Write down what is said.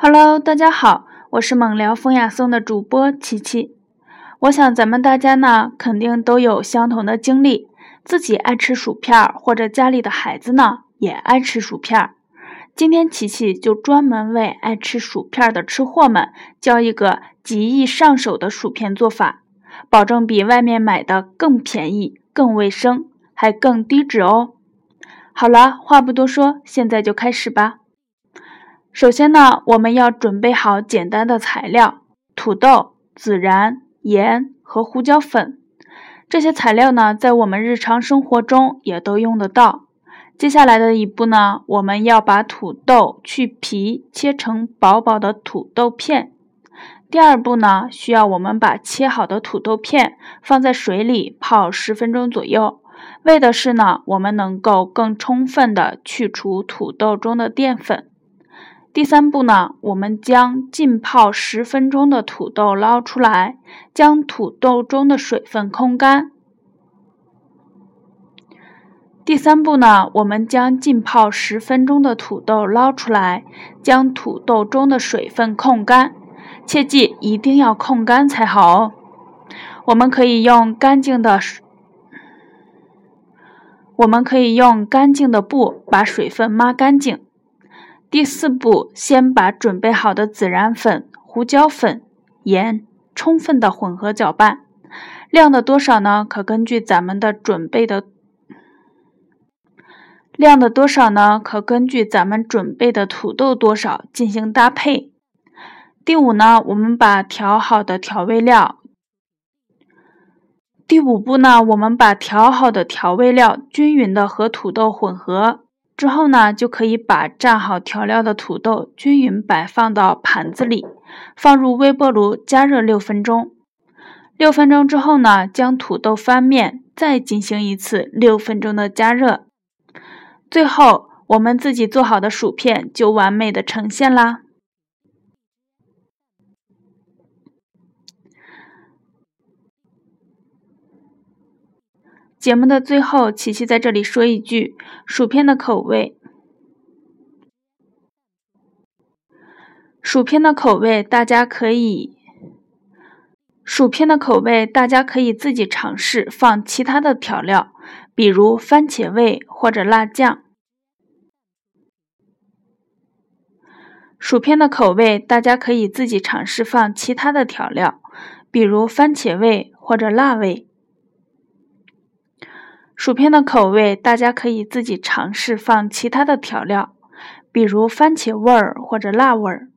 Hello，大家好，我是猛聊风雅颂的主播琪琪。我想咱们大家呢，肯定都有相同的经历，自己爱吃薯片，或者家里的孩子呢也爱吃薯片。今天琪琪就专门为爱吃薯片的吃货们教一个极易上手的薯片做法，保证比外面买的更便宜、更卫生，还更低脂哦。好了，话不多说，现在就开始吧。首先呢，我们要准备好简单的材料：土豆、孜然、盐和胡椒粉。这些材料呢，在我们日常生活中也都用得到。接下来的一步呢，我们要把土豆去皮，切成薄薄的土豆片。第二步呢，需要我们把切好的土豆片放在水里泡十分钟左右，为的是呢，我们能够更充分的去除土豆中的淀粉。第三步呢，我们将浸泡十分钟的土豆捞出来，将土豆中的水分控干。第三步呢，我们将浸泡十分钟的土豆捞出来，将土豆中的水分控干。切记一定要控干才好哦。我们可以用干净的，我们可以用干净的布把水分抹干净。第四步，先把准备好的孜然粉、胡椒粉、盐充分的混合搅拌，量的多少呢？可根据咱们的准备的量的多少呢？可根据咱们准备的土豆多少进行搭配。第五呢，我们把调好的调味料，第五步呢，我们把调好的调味料均匀的和土豆混合。之后呢，就可以把蘸好调料的土豆均匀摆放到盘子里，放入微波炉加热六分钟。六分钟之后呢，将土豆翻面，再进行一次六分钟的加热。最后，我们自己做好的薯片就完美的呈现啦。节目的最后，琪琪在这里说一句：薯片的口味，薯片的口味大家可以，薯片的口味大家可以自己尝试放其他的调料，比如番茄味或者辣酱。薯片的口味大家可以自己尝试放其他的调料，比如番茄味或者辣味。薯片的口味，大家可以自己尝试放其他的调料，比如番茄味儿或者辣味儿。